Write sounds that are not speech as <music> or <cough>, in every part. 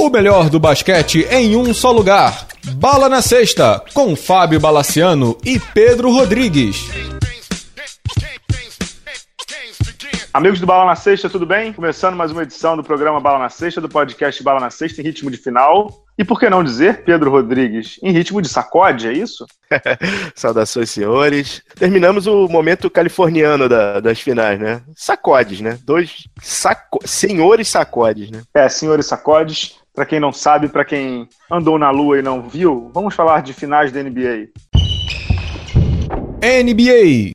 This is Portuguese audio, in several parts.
O melhor do basquete em um só lugar. Bala na Sexta, com Fábio Balaciano e Pedro Rodrigues. Amigos do Bala na Sexta, tudo bem? Começando mais uma edição do programa Bala na Sexta, do podcast Bala na Sexta, em ritmo de final. E por que não dizer, Pedro Rodrigues, em ritmo de sacode, é isso? <laughs> Saudações, senhores. Terminamos o momento californiano da, das finais, né? Sacodes, né? Dois saco... senhores sacodes, né? É, senhores sacodes. Para quem não sabe, para quem andou na lua e não viu, vamos falar de finais da NBA. NBA.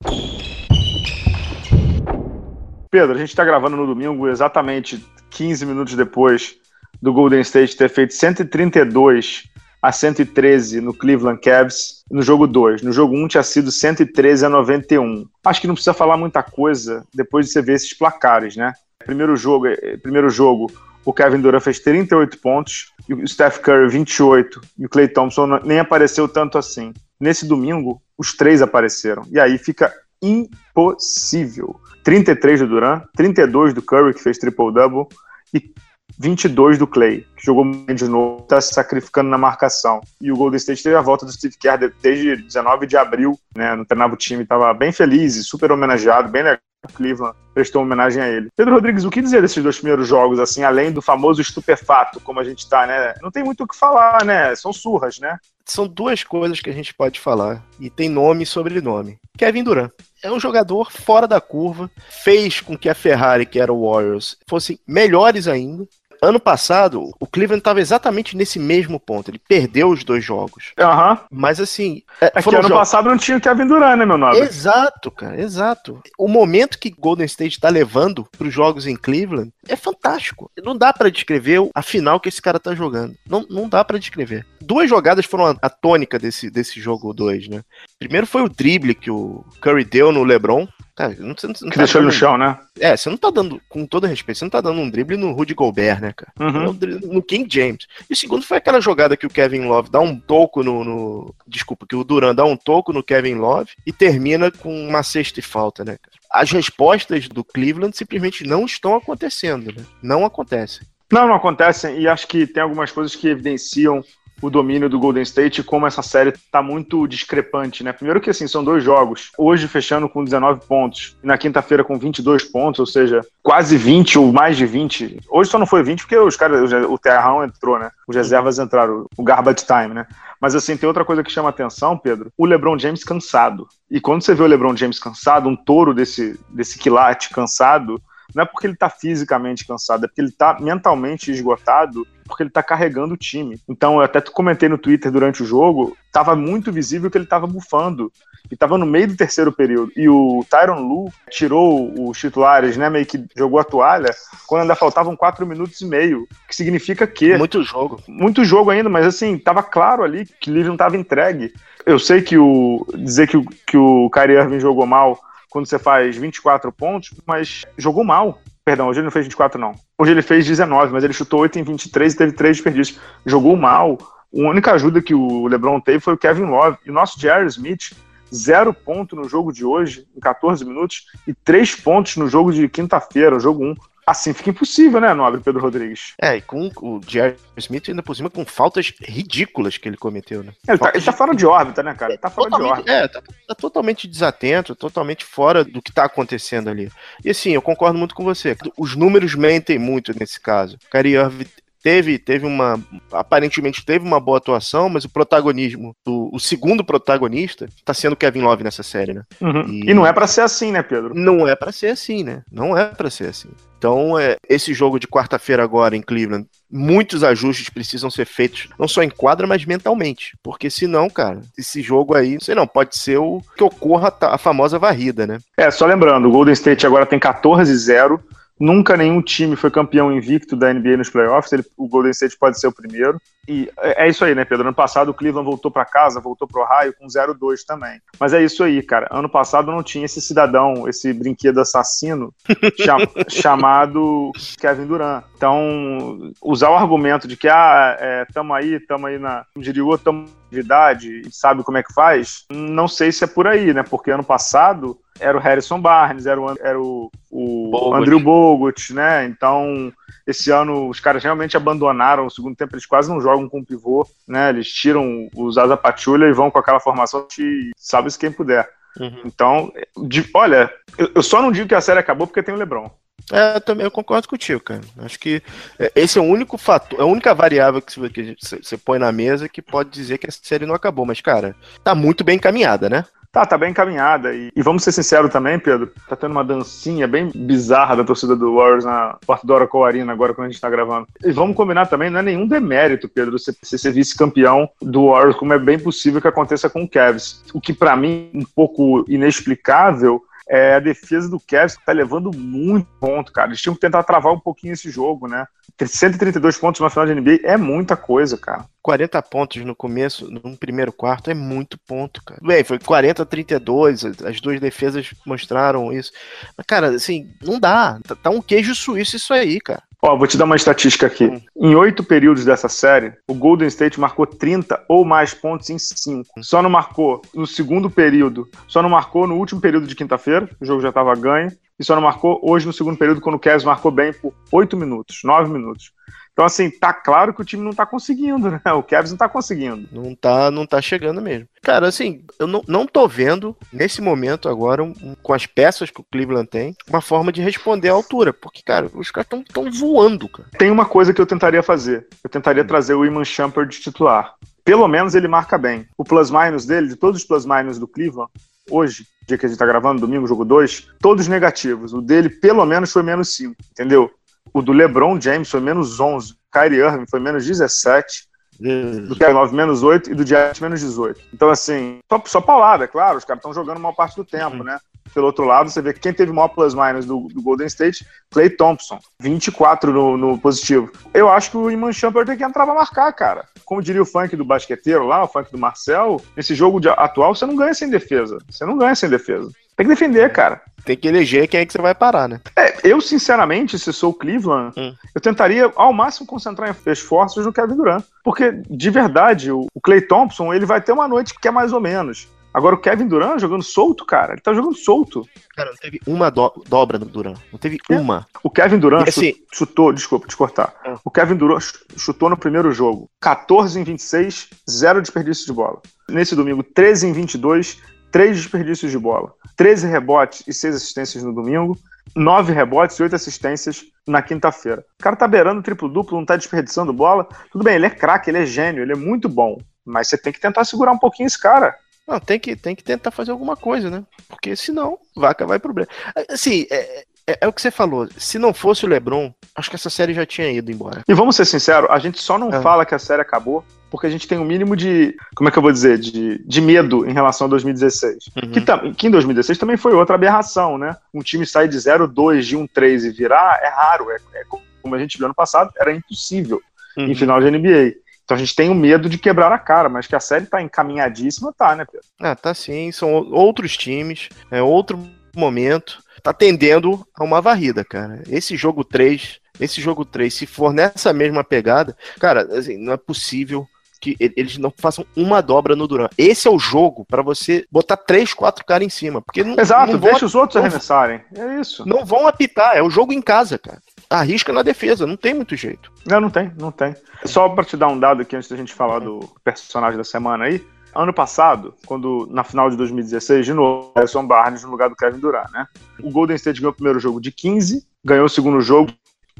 Pedro, a gente está gravando no domingo, exatamente 15 minutos depois do Golden State ter feito 132 a 113 no Cleveland Cavs no jogo 2. No jogo 1 um, tinha sido 113 a 91. Acho que não precisa falar muita coisa depois de você ver esses placares, né? Primeiro jogo, eh, primeiro jogo o Kevin Durant fez 38 pontos, o Steph Curry 28, e o Clay Thompson nem apareceu tanto assim. Nesse domingo, os três apareceram. E aí fica impossível. 33 do Durant, 32 do Curry, que fez triple-double, e 22 do Clay, que jogou de novo, está se sacrificando na marcação. E o Golden State teve a volta do Steve Kerr desde 19 de abril, né? Não treinava o time, estava bem feliz e super homenageado, bem legal. Cleveland prestou homenagem a ele. Pedro Rodrigues, o que dizer desses dois primeiros jogos, assim, além do famoso estupefato, como a gente tá, né? Não tem muito o que falar, né? São surras, né? São duas coisas que a gente pode falar, e tem nome e sobrenome. Kevin Durant é um jogador fora da curva, fez com que a Ferrari, que era o Warriors, fossem melhores ainda. Ano passado, o Cleveland estava exatamente nesse mesmo ponto. Ele perdeu os dois jogos. Uhum. Mas assim. É, é que ano jogos... passado não tinha o Kevin Durant, né, meu nome? Exato, cara, exato. O momento que Golden State está levando para os jogos em Cleveland é fantástico. Não dá para descrever a final que esse cara tá jogando. Não, não dá para descrever. Duas jogadas foram a, a tônica desse, desse jogo 2, né? Primeiro foi o drible que o Curry deu no LeBron. Cara, não, você não, não que tá deixou dando... no chão, né? É, você não tá dando, com todo respeito, você não tá dando um drible no Rudy Gobert, né, cara? Uhum. No King James. E o segundo foi aquela jogada que o Kevin Love dá um toco no, no. Desculpa, que o Duran dá um toco no Kevin Love e termina com uma cesta e falta, né, cara? As respostas do Cleveland simplesmente não estão acontecendo, né? Não acontecem. Não, não acontecem, e acho que tem algumas coisas que evidenciam o domínio do Golden State e como essa série está muito discrepante, né? Primeiro que assim, são dois jogos. Hoje fechando com 19 pontos e na quinta-feira com 22 pontos, ou seja, quase 20 ou mais de 20. Hoje só não foi 20 porque os caras, o Terrão entrou, né? Os reservas entraram, o garbage time, né? Mas assim, tem outra coisa que chama atenção, Pedro. O LeBron James cansado. E quando você vê o LeBron James cansado, um touro desse, desse quilate cansado, não é porque ele está fisicamente cansado, é porque ele está mentalmente esgotado, porque ele está carregando o time. Então, eu até comentei no Twitter durante o jogo, estava muito visível que ele estava bufando. E estava no meio do terceiro período. E o Tyron Lu tirou os titulares, né? Meio que jogou a toalha, quando ainda faltavam quatro minutos e meio. Que significa que. Muito jogo. Muito jogo ainda, mas assim, estava claro ali que o livro não estava entregue. Eu sei que o. dizer que o, que o Kyrie Irving jogou mal quando você faz 24 pontos, mas jogou mal. Perdão, hoje ele não fez 24, não. Hoje ele fez 19, mas ele chutou 8 em 23 e teve 3 desperdícios. Jogou mal. A única ajuda que o LeBron teve foi o Kevin Love. E o nosso Jerry Smith, zero ponto no jogo de hoje, em 14 minutos, e 3 pontos no jogo de quinta-feira, jogo 1. Assim fica impossível, né, nobre Pedro Rodrigues? É, e com o Jerry Smith ainda por cima com faltas ridículas que ele cometeu, né? Ele, tá, ele tá, fora de órbita, né, cara? Ele tá fora totalmente, de órbita. É, tá, tá, totalmente desatento, totalmente fora do que tá acontecendo ali. E assim, eu concordo muito com você. Os números mentem muito nesse caso. Kyrie Irving teve, teve uma. Aparentemente teve uma boa atuação, mas o protagonismo, o, o segundo protagonista, tá sendo Kevin Love nessa série, né? Uhum. E, e, não é para ser assim, né, Pedro? Não é para ser assim, né? Não é para ser assim. Então, é, esse jogo de quarta-feira agora em Cleveland, muitos ajustes precisam ser feitos, não só em quadra, mas mentalmente. Porque senão, cara, esse jogo aí, não sei não, pode ser o que ocorra a famosa varrida, né? É, só lembrando, o Golden State agora tem 14-0 Nunca nenhum time foi campeão invicto da NBA nos playoffs. Ele, o Golden State pode ser o primeiro. E é, é isso aí, né, Pedro? Ano passado o Cleveland voltou para casa, voltou pro Ohio com 0-2 também. Mas é isso aí, cara. Ano passado não tinha esse cidadão, esse brinquedo assassino <laughs> cham, chamado Kevin Durant. Então, usar o argumento de que, ah, é, tamo aí, tamo aí na. Como diria o outro, tamo atividade e sabe como é que faz, não sei se é por aí, né? Porque ano passado era o Harrison Barnes, era o, era o, o Bogut. Andrew Bogut, né? Então, esse ano os caras realmente abandonaram o segundo tempo, eles quase não jogam com pivô, né? Eles tiram os Asa Patulha e vão com aquela formação de sabe-se quem puder. Uhum. Então, de, olha, eu, eu, só não digo que a série acabou porque tem o LeBron. É, eu também eu concordo contigo, cara. Acho que é, esse é o único fator, é a única variável que você, você põe na mesa que pode dizer que a série não acabou. Mas, cara, tá muito bem encaminhada, né? Tá, tá bem encaminhada. E, e, vamos ser sinceros também, Pedro. Tá tendo uma dancinha bem bizarra da torcida do Warriors na porta do Oracle Arena agora quando a gente tá gravando. E vamos combinar também, não é nenhum demérito, Pedro, você, ser vice-campeão do Warriors, como é bem possível que aconteça com o Cavs. O que para mim um pouco inexplicável é, a defesa do Cavs tá levando muito ponto, cara. Eles tinham que tentar travar um pouquinho esse jogo, né? 132 pontos na final de NBA é muita coisa, cara. 40 pontos no começo, no primeiro quarto, é muito ponto, cara. Bem, foi 40 a 32, as duas defesas mostraram isso. Mas, cara, assim, não dá. Tá, tá um queijo suíço isso aí, cara. Ó, vou te dar uma estatística aqui. Hum. Em oito períodos dessa série, o Golden State marcou 30 ou mais pontos em cinco. Só não marcou no segundo período, só não marcou no último período de quinta-feira, o jogo já estava ganho, e só não marcou hoje no segundo período, quando o Cavs marcou bem por oito minutos, nove minutos. Então, assim, tá claro que o time não tá conseguindo, né? O Cavs não tá conseguindo. Não tá, não tá chegando mesmo. Cara, assim, eu não, não tô vendo, nesse momento agora, um, um, com as peças que o Cleveland tem, uma forma de responder à altura. Porque, cara, os caras estão tão voando, cara. Tem uma coisa que eu tentaria fazer. Eu tentaria trazer o Iman Shumpert de titular. Pelo menos ele marca bem. O plus-minus dele, de todos os plus-minus do Cleveland, hoje, dia que a gente tá gravando, domingo, jogo 2, todos negativos. O dele, pelo menos, foi menos 5, entendeu? O do LeBron James foi menos 11. O Kyrie Irving foi menos 17. Do Kevin Love menos 8 e do Giants menos 18. Então, assim, só, só paulada, é claro, os caras estão jogando uma parte do tempo, uhum. né? Pelo outro lado, você vê que quem teve maior plus-minus do, do, Golden State, Clay Thompson, 24 no, no positivo. Eu acho que o Iman Shumpert tem que entrar pra marcar, cara. Como diria o funk do basqueteiro lá, o funk do Marcel, nesse jogo de, atual você não ganha sem defesa. Você não ganha sem defesa. Tem que defender, cara tem que eleger quem é que você vai parar, né? É, eu, sinceramente, se sou o Cleveland, hum. eu tentaria ao máximo concentrar esforços no Kevin Durant. Porque, de verdade, o, Clay Thompson, ele vai ter uma noite que é mais ou menos. Agora o Kevin Durant jogando solto, cara. Ele tá jogando solto. Cara, não teve uma do dobra no Durant. Não teve é. uma. O Kevin Durant assim, chutou, desculpa, te cortar. É. O Kevin Durant chutou no primeiro jogo 14 em 26, zero desperdício de bola. Nesse domingo, 13 em 22, três desperdícios de bola, 13 rebotes e 6 assistências no domingo, 9 rebotes e 8 assistências na quinta-feira. O cara tá beirando triplo-duplo, não tá desperdiçando bola. Tudo bem, ele é craque, ele é gênio, ele é muito bom. Mas você tem que tentar segurar um pouquinho esse cara. Não, tem que, tem que tentar fazer alguma coisa, né? Porque senão, vaca vai problema. Assim, é, é, é, o que você falou. Se não fosse o LeBron, acho que essa série já tinha ido embora. E vamos ser sinceros, a gente só não é. fala que a série acabou porque a gente tem um mínimo de, como é que eu vou dizer, de, de medo em relação a 2016. Uhum. Que, que em 2016 também foi outra aberração, né? Um time sair de 0-2, de 1-3 e virar é raro. É, é, como a gente viu ano passado, era impossível uhum. em final de NBA. Então a gente tem o medo de quebrar a cara, mas que a série tá encaminhadíssima, tá, né, Pedro? Ah, tá sim. São outros times, é outro momento. Tá tendendo a uma varrida, cara. Esse jogo 3, esse jogo 3, se for nessa mesma pegada, cara, assim, não é possível que eles não façam uma dobra no Duran. Esse é o jogo para você botar três, quatro caras em cima. Porque não, Exato, não deixa vão, os outros arremessarem. É isso. Não vão apitar, é o jogo em casa, cara. Arrisca na defesa, não tem muito jeito. Não, não tem, não tem. Só para te dar um dado aqui antes da gente falar do personagem da semana aí. Ano passado, quando na final de 2016, de novo, Harrison Barnes no lugar do Kevin Durant, né? O Golden State ganhou o primeiro jogo de 15, ganhou o segundo jogo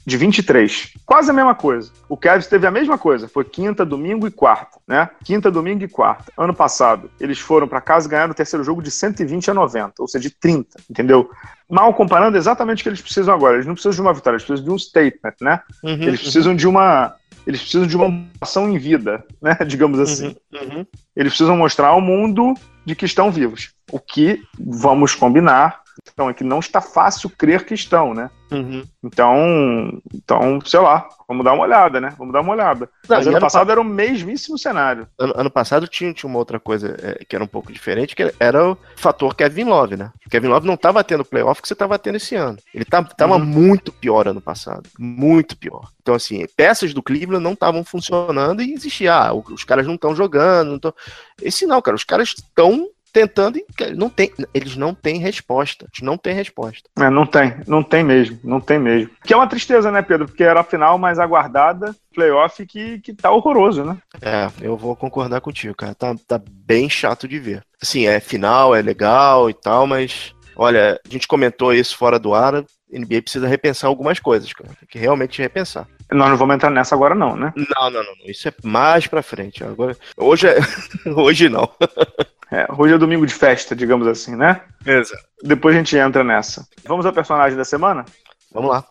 de 23. Quase a mesma coisa. O Cavs teve a mesma coisa. Foi quinta, domingo e quarta, né? Quinta, domingo e quarta. Ano passado, eles foram para casa e ganharam o terceiro jogo de 120 a 90, ou seja, de 30, entendeu? Mal comparando exatamente o que eles precisam agora. Eles não precisam de uma vitória, eles precisam de um statement, né? Uhum, eles precisam uhum. de uma eles precisam de uma ação em vida, né? <laughs> Digamos assim. Uhum, uhum. Eles precisam mostrar ao mundo de que estão vivos. O que, vamos combinar, então, é que não está fácil crer que estão, né? Uhum. Então, então, sei lá, vamos dar uma olhada, né? Vamos dar uma olhada. Não, Mas ano, ano passado pa... era o mesmíssimo cenário. Ano, ano passado tinha, tinha uma outra coisa é, que era um pouco diferente, que era o fator Kevin Love, né? Kevin Love não estava tendo playoff que você estava tendo esse ano. Ele estava tá, uhum. muito pior ano passado. Muito pior. Então, assim, peças do Cleveland não estavam funcionando e existia, ah, os caras não estão jogando. Não tão... Esse não, cara, os caras estão tentando e não tem, eles não têm resposta. Não tem resposta. É, não tem, não tem mesmo, não tem mesmo. Que é uma tristeza, né, Pedro? Porque era a final mais aguardada, playoff que, que tá horroroso, né? É, eu vou concordar contigo, cara. Tá, tá bem chato de ver. Assim, é final, é legal e tal, mas olha, a gente comentou isso fora do ar. NBA precisa repensar algumas coisas, cara. Tem que realmente repensar. Nós não vamos entrar nessa agora, não, né? Não, não, não. Isso é mais pra frente. Agora, hoje, é... <laughs> hoje não. É, hoje é domingo de festa, digamos assim, né? Exato. Depois a gente entra nessa. Vamos ao personagem da semana? Vamos lá.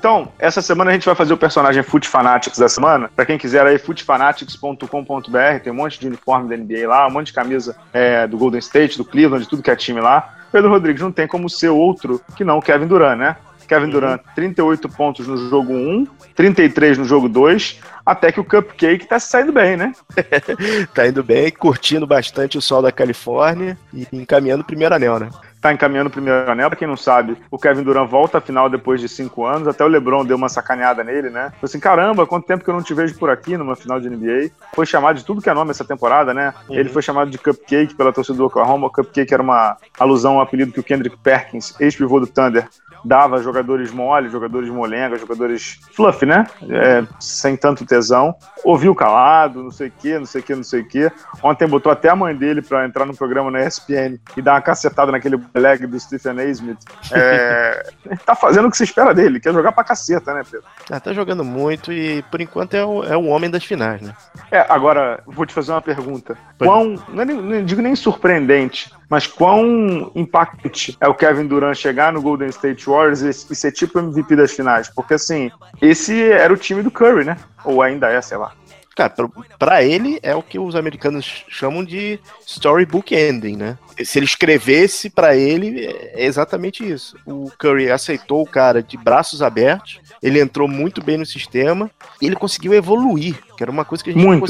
Então, essa semana a gente vai fazer o personagem Foot Fanatics da semana. Para quem quiser aí, footfanatics.com.br, tem um monte de uniforme da NBA lá, um monte de camisa é, do Golden State, do Cleveland, de tudo que é time lá. Pedro Rodrigues não tem como ser outro que não o Kevin Durant, né? Kevin uhum. Durant, 38 pontos no jogo 1, 33 no jogo 2, até que o Cupcake tá saindo bem, né? <laughs> tá indo bem, curtindo bastante o sol da Califórnia e encaminhando o primeiro anel, né? Tá encaminhando o primeiro anel. Pra quem não sabe, o Kevin Durant volta à final depois de cinco anos. Até o LeBron deu uma sacaneada nele, né? Falei assim: caramba, quanto tempo que eu não te vejo por aqui numa final de NBA. Foi chamado de tudo que é nome essa temporada, né? Uhum. Ele foi chamado de Cupcake pela torcida do Oklahoma. O Cupcake era uma alusão ao apelido que o Kendrick Perkins, ex-pivô do Thunder, dava jogadores mole, jogadores molenga, jogadores fluff, né? É, sem tanto tesão. Ouviu calado, não sei o que, não sei o que, não sei o que. Ontem botou até a mãe dele para entrar no programa na ESPN e dar uma cacetada naquele leg do Stephen A. Smith. É, <laughs> tá fazendo o que se espera dele, quer jogar pra caceta, né, Pedro? Ah, tá jogando muito e por enquanto é o, é o homem das finais, né? É, agora, vou te fazer uma pergunta. Quão, não, é não digo nem surpreendente, mas quão impactante é o Kevin Durant chegar no Golden State Warriors e ser tipo MVP das finais? Porque, assim, esse era o time do Curry, né? Ou ainda é, sei lá. Cara, pra ele é o que os americanos chamam de storybook ending, né? Se ele escrevesse para ele, é exatamente isso. O Curry aceitou o cara de braços abertos, ele entrou muito bem no sistema e ele conseguiu evoluir, que era uma coisa que a gente muito. não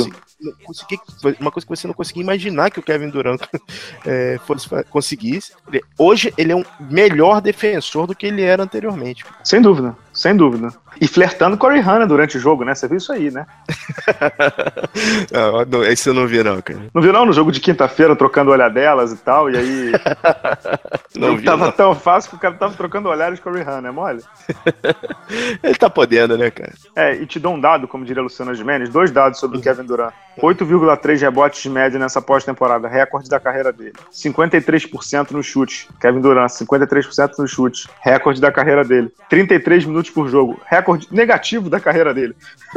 conseguia uma coisa que você não conseguia imaginar que o Kevin Durant <laughs> é, fosse, conseguisse. Hoje ele é um melhor defensor do que ele era anteriormente. Sem dúvida, sem dúvida. E flertando com a Rihanna durante o jogo, né? Você viu isso aí, né? <laughs> não, esse eu não vi, não, cara. Não viu, não? No jogo de quinta-feira, trocando olhadelas e tal, e aí. <laughs> não vi, tava não. tão fácil que o cara tava trocando olhares com a Rihanna, é mole? <laughs> ele tá podendo, né, cara? É, e te dou um dado, como diria Luciano Gimenez, dois dados sobre o Kevin Durant. 8,3 rebotes de média nessa pós-temporada, recorde da carreira dele. 53% no chute. Kevin Durant, 53% no chute, recorde da carreira dele. 33 minutos por jogo, recorde negativo da carreira dele. <laughs>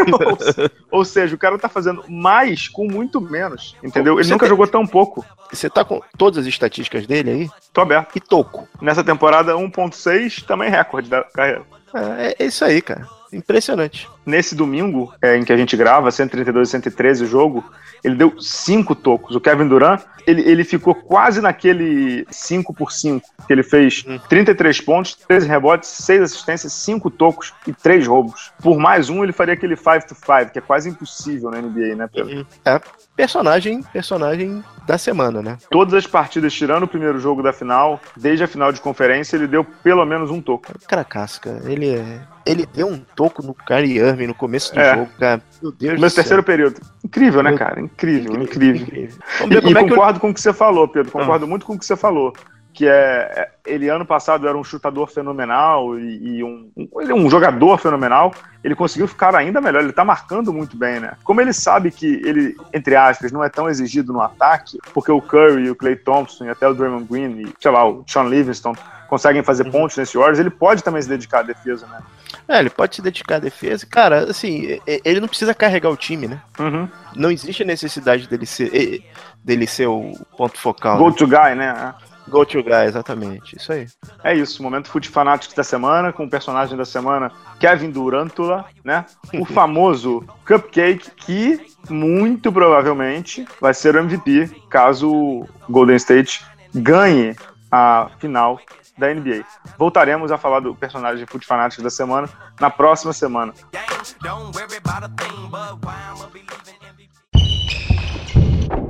ou, ou, seja, o cara tá fazendo mais com muito menos, entendeu? Ele Você nunca tem... jogou tão pouco. Você tá com todas as estatísticas dele aí? Tô aberto. E toco. Nessa temporada, 1.6, também recorde da carreira. É, é isso aí, cara. Impressionante. Nesse domingo, é, em que a gente grava, 132 e 113 o jogo, ele deu cinco tocos. O Kevin Durant, ele, ele ficou quase naquele 5 por 5 que ele fez 33 hum. pontos, 13 rebotes, 6 assistências, 5 tocos e 3 roubos. Por mais um, ele faria aquele 5 to 5, que é quase impossível na NBA, né, Pedro? Uhum. É, personagem, personagem da semana, né? Todas as partidas, tirando o primeiro jogo da final, desde a final de conferência, ele deu pelo menos um toco. Cara casca, ele é ele deu um toco no Kyrie Irving no começo do é. jogo, cara. Meu Deus Meu terceiro céu. período. Incrível, né, cara? Incrível, incrível. incrível. incrível. E, e concordo eu... com o que você falou, Pedro. Concordo ah. muito com o que você falou. Que é, é. Ele, ano passado, era um chutador fenomenal e, e um, um, ele é um jogador fenomenal. Ele conseguiu ficar ainda melhor. Ele tá marcando muito bem, né? Como ele sabe que ele, entre aspas, não é tão exigido no ataque, porque o Curry, o Clay Thompson e até o Draymond Green e, sei lá, o Sean Livingston conseguem fazer uhum. pontos nesse Warriors, ele pode também se dedicar à defesa, né? É, ele pode se dedicar à defesa. Cara, assim, ele não precisa carregar o time, né? Uhum. Não existe necessidade dele ser, dele ser o ponto focal. Go né? to guy, né? Go to guy, exatamente. Isso aí. É isso, momento Foot Fanatics da semana, com o personagem da semana, Kevin Durantula, né? O <laughs> famoso Cupcake, que muito provavelmente vai ser o MVP caso o Golden State ganhe a final da NBA. Voltaremos a falar do personagem Foot Fanatics da semana na próxima semana.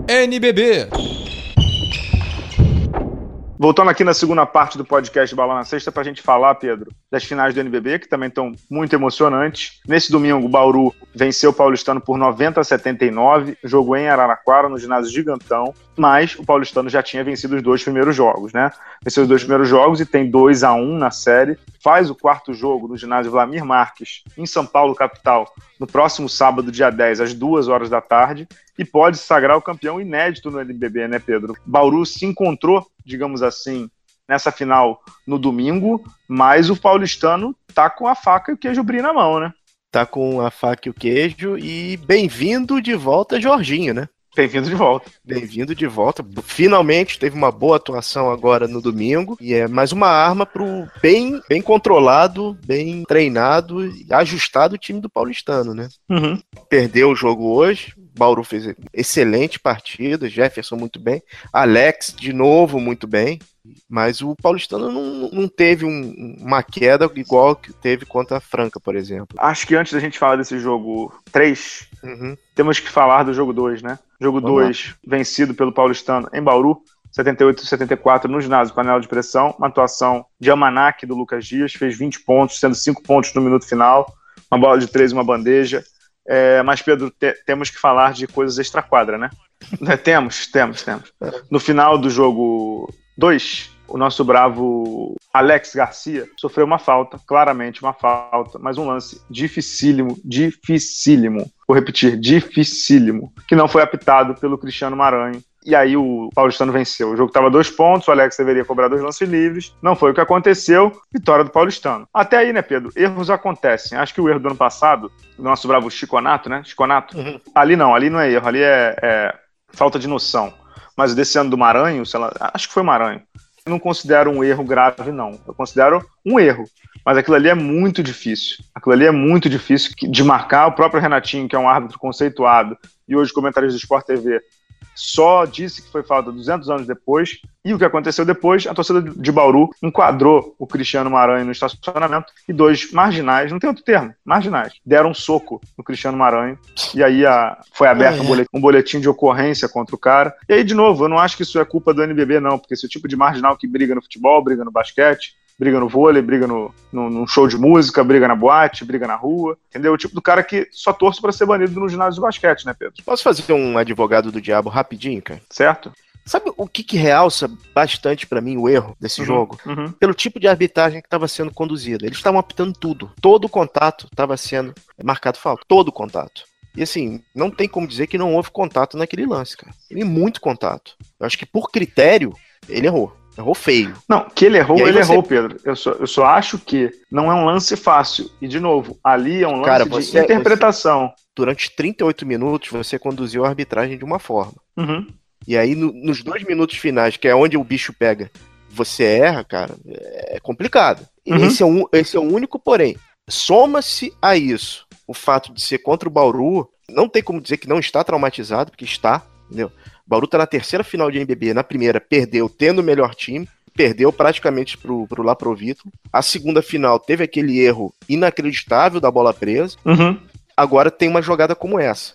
NBB Voltando aqui na segunda parte do podcast Bala na Sexta, para a gente falar, Pedro, das finais do NBB, que também estão muito emocionantes. Nesse domingo, o Bauru venceu o Paulistano por 90 a 79, jogo em Araraquara, no ginásio Gigantão, mas o Paulistano já tinha vencido os dois primeiros jogos, né? Venceu os dois primeiros jogos e tem 2 a 1 na série. Faz o quarto jogo no ginásio Vlamir Marques, em São Paulo, capital, no próximo sábado, dia 10, às 2 horas da tarde, e pode sagrar o campeão inédito no NBB, né, Pedro? Bauru se encontrou, digamos assim, nessa final no domingo, mas o paulistano tá com a faca e o queijo brilho na mão, né? Tá com a faca e o queijo e bem-vindo de volta, Jorginho, né? Bem-vindo de volta. Bem-vindo de volta. Finalmente teve uma boa atuação agora no domingo. E é mais uma arma pro bem, bem controlado, bem treinado e ajustado time do paulistano, né? Uhum. Perdeu o jogo hoje. Bauru fez excelente partida, Jefferson muito bem, Alex de novo muito bem, mas o paulistano não, não teve um, uma queda igual que teve contra a Franca, por exemplo. Acho que antes da gente falar desse jogo 3, uhum. temos que falar do jogo 2, né? Jogo 2, vencido pelo paulistano em Bauru, 78 74 no ginásio panela de pressão, uma atuação de Amanac do Lucas Dias, fez 20 pontos, sendo 5 pontos no minuto final, uma bola de 3 e uma bandeja. É, mas, Pedro, te, temos que falar de coisas extra-quadra, né? <laughs> É, temos, temos, temos. No final do jogo 2, o nosso bravo Alex Garcia sofreu uma falta, claramente uma falta, mas um lance dificílimo, dificílimo. Vou repetir, dificílimo, que não foi apitado pelo Cristiano Maranhão. E aí o Paulistano venceu. O jogo estava dois pontos, o Alex deveria cobrar dois lances livres. Não foi o que aconteceu. Vitória do Paulistano. Até aí, né, Pedro? Erros acontecem. Acho que o erro do ano passado, do nosso bravo Chiconato, né? Chiconato. Uhum. Ali não, ali não é erro, ali é, é falta de noção. Mas desse ano do Maranhão, acho que foi o Maranhão não considero um erro grave, não. Eu considero um erro. Mas aquilo ali é muito difícil. Aquilo ali é muito difícil de marcar. O próprio Renatinho, que é um árbitro conceituado, e hoje comentarista do Sport TV, só disse que foi falta 200 anos depois. E o que aconteceu depois? A torcida de Bauru enquadrou o Cristiano Maranhão no estacionamento e dois marginais, não tem outro termo, marginais, deram um soco no Cristiano Maranhão. E aí a, foi aberto é. um, boletim, um, boletim, de ocorrência contra o cara. E aí, de novo, eu não acho que isso é culpa do NBB, não, porque esse tipo de marginal que briga no futebol, briga no basquete, briga no vôlei, briga no, no, num show de música, briga na boate, briga na rua, entendeu? O tipo do cara que só torce para ser banido no ginásio de basquete, né, Pedro? Posso fazer um advogado do diabo rapidinho, cara? Certo. Sabe o que, que realça bastante para mim o erro desse uhum, jogo? Uhum. Pelo tipo de arbitragem que estava sendo conduzida. Eles estavam apitando tudo. Todo o contato estava sendo marcado falta. Todo o contato. E assim, não tem como dizer que não houve contato naquele lance, cara. Teve muito contato. Eu acho que por critério, ele errou. Errou feio. Não, que ele errou, ele você... errou, Pedro. Eu só, eu só acho que não é um lance fácil. E, de novo, ali é um lance Cara, você, de interpretação. Você, durante 38 minutos, você conduziu a arbitragem de uma forma. Uhum. E aí, no, nos dois minutos finais, que é onde o bicho pega, você erra, cara, é complicado. Uhum. Esse, é um, esse é o único, porém. Soma-se a isso o fato de ser contra o Bauru, não tem como dizer que não está traumatizado, porque está, entendeu? Bauru tá na terceira final de NBB, na primeira perdeu tendo o melhor time, perdeu praticamente pro, pro Laprovito. A segunda final teve aquele erro inacreditável da bola presa. Uhum. Agora tem uma jogada como essa.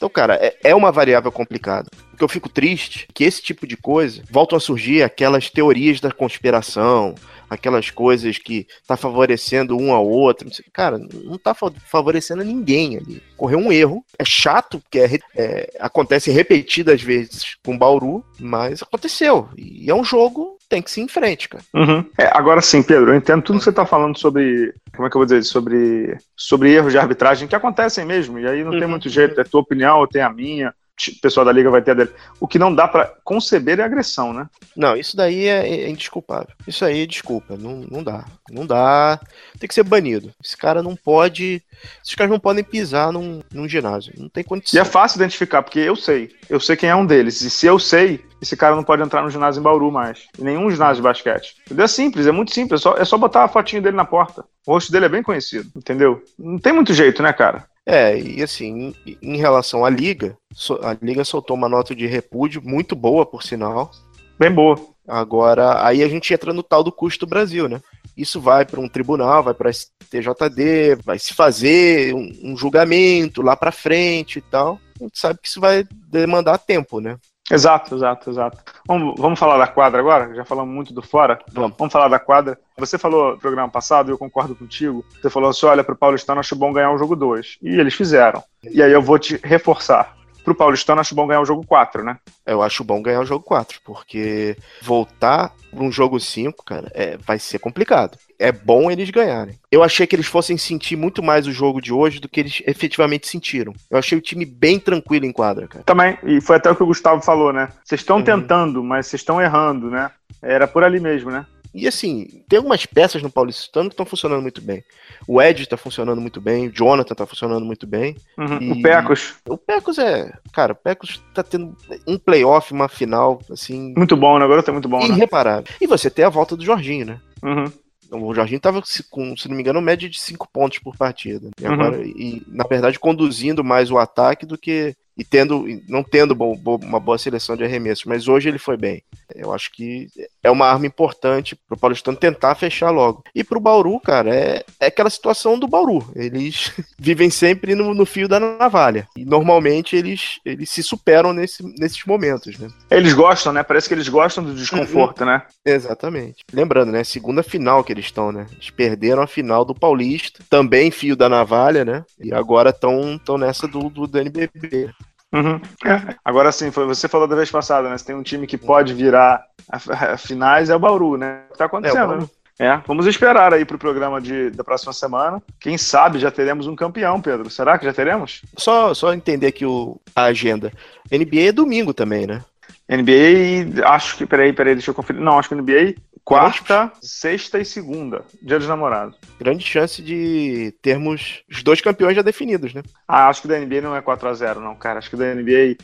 Então, cara, é, é uma variável complicada. O que eu fico triste é que esse tipo de coisa voltam a surgir aquelas teorias da conspiração, aquelas coisas que tá favorecendo um ao outro. Cara, não tá favorecendo ninguém ali. Correu um erro. É chato, porque é, é, acontece repetidas vezes com Bauru, mas aconteceu. E é um jogo tem que se em frente, cara. Uhum. É, agora sim, Pedro, eu entendo tudo que você está falando sobre. Como é que eu vou dizer? Sobre, sobre erros de arbitragem que acontecem mesmo. E aí não uhum. tem muito jeito, é tua opinião ou tem a minha o pessoal da liga vai ter a dele. O que não dá para conceber é agressão, né? Não, isso daí é, é, indesculpável. Isso aí, desculpa, não, não dá. Não dá. Tem que ser banido. Esse cara não pode. Esses caras não podem pisar num, num ginásio. Não tem condição. E é fácil identificar, porque eu sei. Eu sei quem é um deles. E se eu sei, esse cara não pode entrar no ginásio em Bauru mais. Em nenhum ginásio de basquete. Entendeu? É simples, é muito simples. É só, é só botar a fotinho dele na porta. O rosto dele é bem conhecido, entendeu? Não tem muito jeito, né, cara? É, e assim, em, em relação à liga, a liga soltou uma nota de repúdio muito boa, por sinal. Bem boa. Agora, aí a gente entra no tal do custo do Brasil, né? Isso vai para um tribunal, vai para STJD, vai se fazer um, um julgamento lá para frente e tal. A gente sabe que isso vai demandar tempo, né? Exato, exato, exato. Vamos, vamos falar da quadra agora? Já falamos muito do fora. Vamos. Vamos falar da quadra. Você falou no programa passado, e eu concordo contigo. Você falou assim: olha, para o Paulistano acho bom ganhar o jogo 2. E eles fizeram. E aí eu vou te reforçar pro Paulistano, acho bom ganhar o jogo 4, né? Eu acho bom ganhar o jogo 4, porque voltar para um jogo 5, cara, é, vai ser complicado. É bom eles ganharem. Eu achei que eles fossem sentir muito mais o jogo de hoje do que eles efetivamente sentiram. Eu achei o time bem tranquilo em quadra, cara. Também, e foi até o que o Gustavo falou, né? Vocês estão uhum. tentando, mas vocês estão errando, né? Era por ali mesmo, né? E assim, tem algumas peças no Paulistano que estão funcionando muito bem. O Ed está funcionando muito bem, o Jonathan está funcionando muito bem. Uhum. O Pecos. O Pecos é. Cara, o Pecos tá tendo um playoff, uma final, assim. Muito bom, né? Agora tá muito bom, irreparável. né? Irreparável. E você tem a volta do Jorginho, né? Uhum. O Jorginho tava com, se não me engano, média de 5 pontos por partida. E, agora, uhum. e, na verdade, conduzindo mais o ataque do que e tendo, não tendo uma boa seleção de arremessos, mas hoje ele foi bem. Eu acho que é uma arma importante para o Paulistano tentar fechar logo. E para o Bauru, cara, é, é aquela situação do Bauru. Eles <laughs> vivem sempre no, no, fio da navalha. E normalmente eles, eles se superam nesse, nesses momentos, né? Eles gostam, né? Parece que eles gostam do desconforto, né? Exatamente. Lembrando, né? Segunda final que eles estão, né? Eles perderam a final do Paulista, também fio da navalha, né? E agora estão nessa do, do, do NBB. Uhum. É. Agora sim, você falou da vez passada, né? Se tem um time que pode virar a, a finais, é o Bauru, né? O que tá acontecendo, é, né? É, vamos esperar aí pro programa de, da próxima semana. Quem sabe já teremos um campeão, Pedro. Será que já teremos? Só, só entender aqui o, a agenda. NBA é domingo também, né? NBA, acho que. Peraí, peraí, deixa eu conferir. Não, acho que NBA quarta, sexta e segunda, dia dos namorados. Grande chance de termos os dois campeões já definidos, né? Ah, acho que o da NBA não é 4 a 0 não, cara. Acho que o da NBA.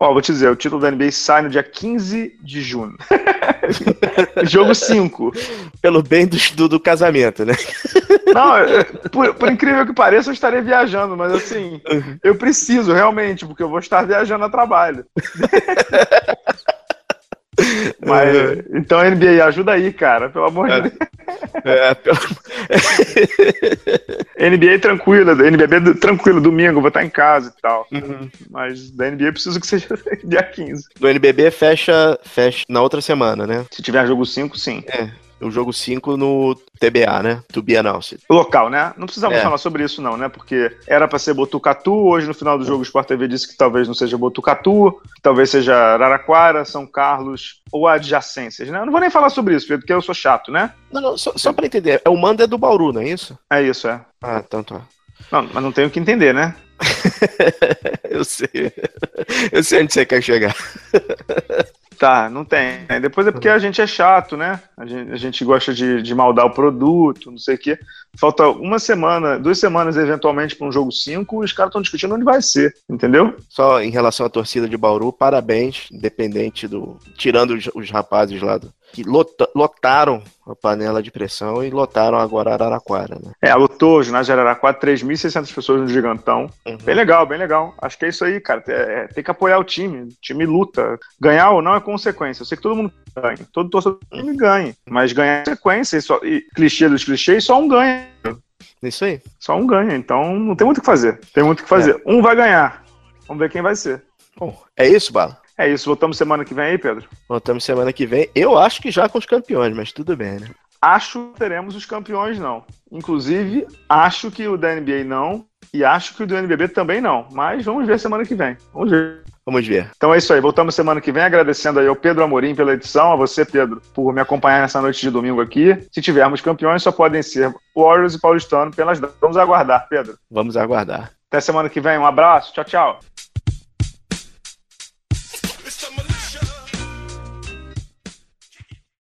Ó, vou te dizer, o título da NBA sai no dia 15 de junho. <laughs> Jogo 5. Pelo bem do, do, do, casamento, né? Não, por, por, incrível que pareça, eu estarei viajando, mas assim, eu preciso realmente, porque eu vou estar viajando a trabalho. <laughs> Mas, é. então, NBA, ajuda aí, cara, pelo amor de é. Deus. É, pelo... NBA tranquila, NBA tranquilo, domingo, vou estar em casa e tal. Uhum. Mas da NBA eu preciso que seja <laughs> dia 15. Do NBB fecha, fecha na outra semana, né? Se tiver jogo 5, sim. É, o jogo 5 no TBA, né? To be announced. Local, né? Não precisamos é. falar sobre isso, não, né? Porque era para ser Botucatu, hoje no final do jogo o Sport TV disse que talvez não seja Botucatu, talvez seja Araraquara, São Carlos ou adjacências, né? Eu não vou nem falar sobre isso, porque eu sou chato, né? Não, não, só, só para entender, é o mando é do Bauru, não é isso? É isso, é. Ah, tanto é. Não, mas não tenho que entender, né? <laughs> eu sei. Eu sei onde você quer chegar. <laughs> Tá, não tem. Depois é porque a gente é chato, né? A gente, a gente gosta de, de maldar o produto, não sei o quê. Falta uma semana, duas semanas eventualmente para um jogo 5, os caras estão discutindo onde vai ser, entendeu? Só em relação à torcida de Bauru, parabéns, independente do. Tirando os, os rapazes lá do, que lotaram a panela de pressão e lotaram agora Araraquara. Né? É, lotou o ginásio de Araraquara, 3.600 pessoas no Gigantão. Uhum. Bem legal, bem legal. Acho que é isso aí, cara. É, tem que apoiar o time. O time luta. Ganhar ou não é consequência. Eu sei que todo mundo ganha. Todo torcedor do time ganha. Mas ganhar é consequência. E, só, e clichê dos clichês, só um ganha. Isso aí. Só um ganha. Então não tem muito o que fazer. Tem muito o que fazer. É. Um vai ganhar. Vamos ver quem vai ser. Bom, é isso, Bala? É isso, voltamos semana que vem aí, Pedro? Voltamos semana que vem. Eu acho que já com os campeões, mas tudo bem, né? Acho que teremos os campeões, não. Inclusive, acho que o da NBA não. E acho que o do NBB também não. Mas vamos ver semana que vem. Vamos ver. Vamos ver. Então é isso aí. Voltamos semana que vem. Agradecendo aí ao Pedro Amorim pela edição, a você, Pedro, por me acompanhar nessa noite de domingo aqui. Se tivermos campeões, só podem ser Warriors e Paulistano pelas Vamos aguardar, Pedro. Vamos aguardar. Até semana que vem. Um abraço. Tchau, tchau.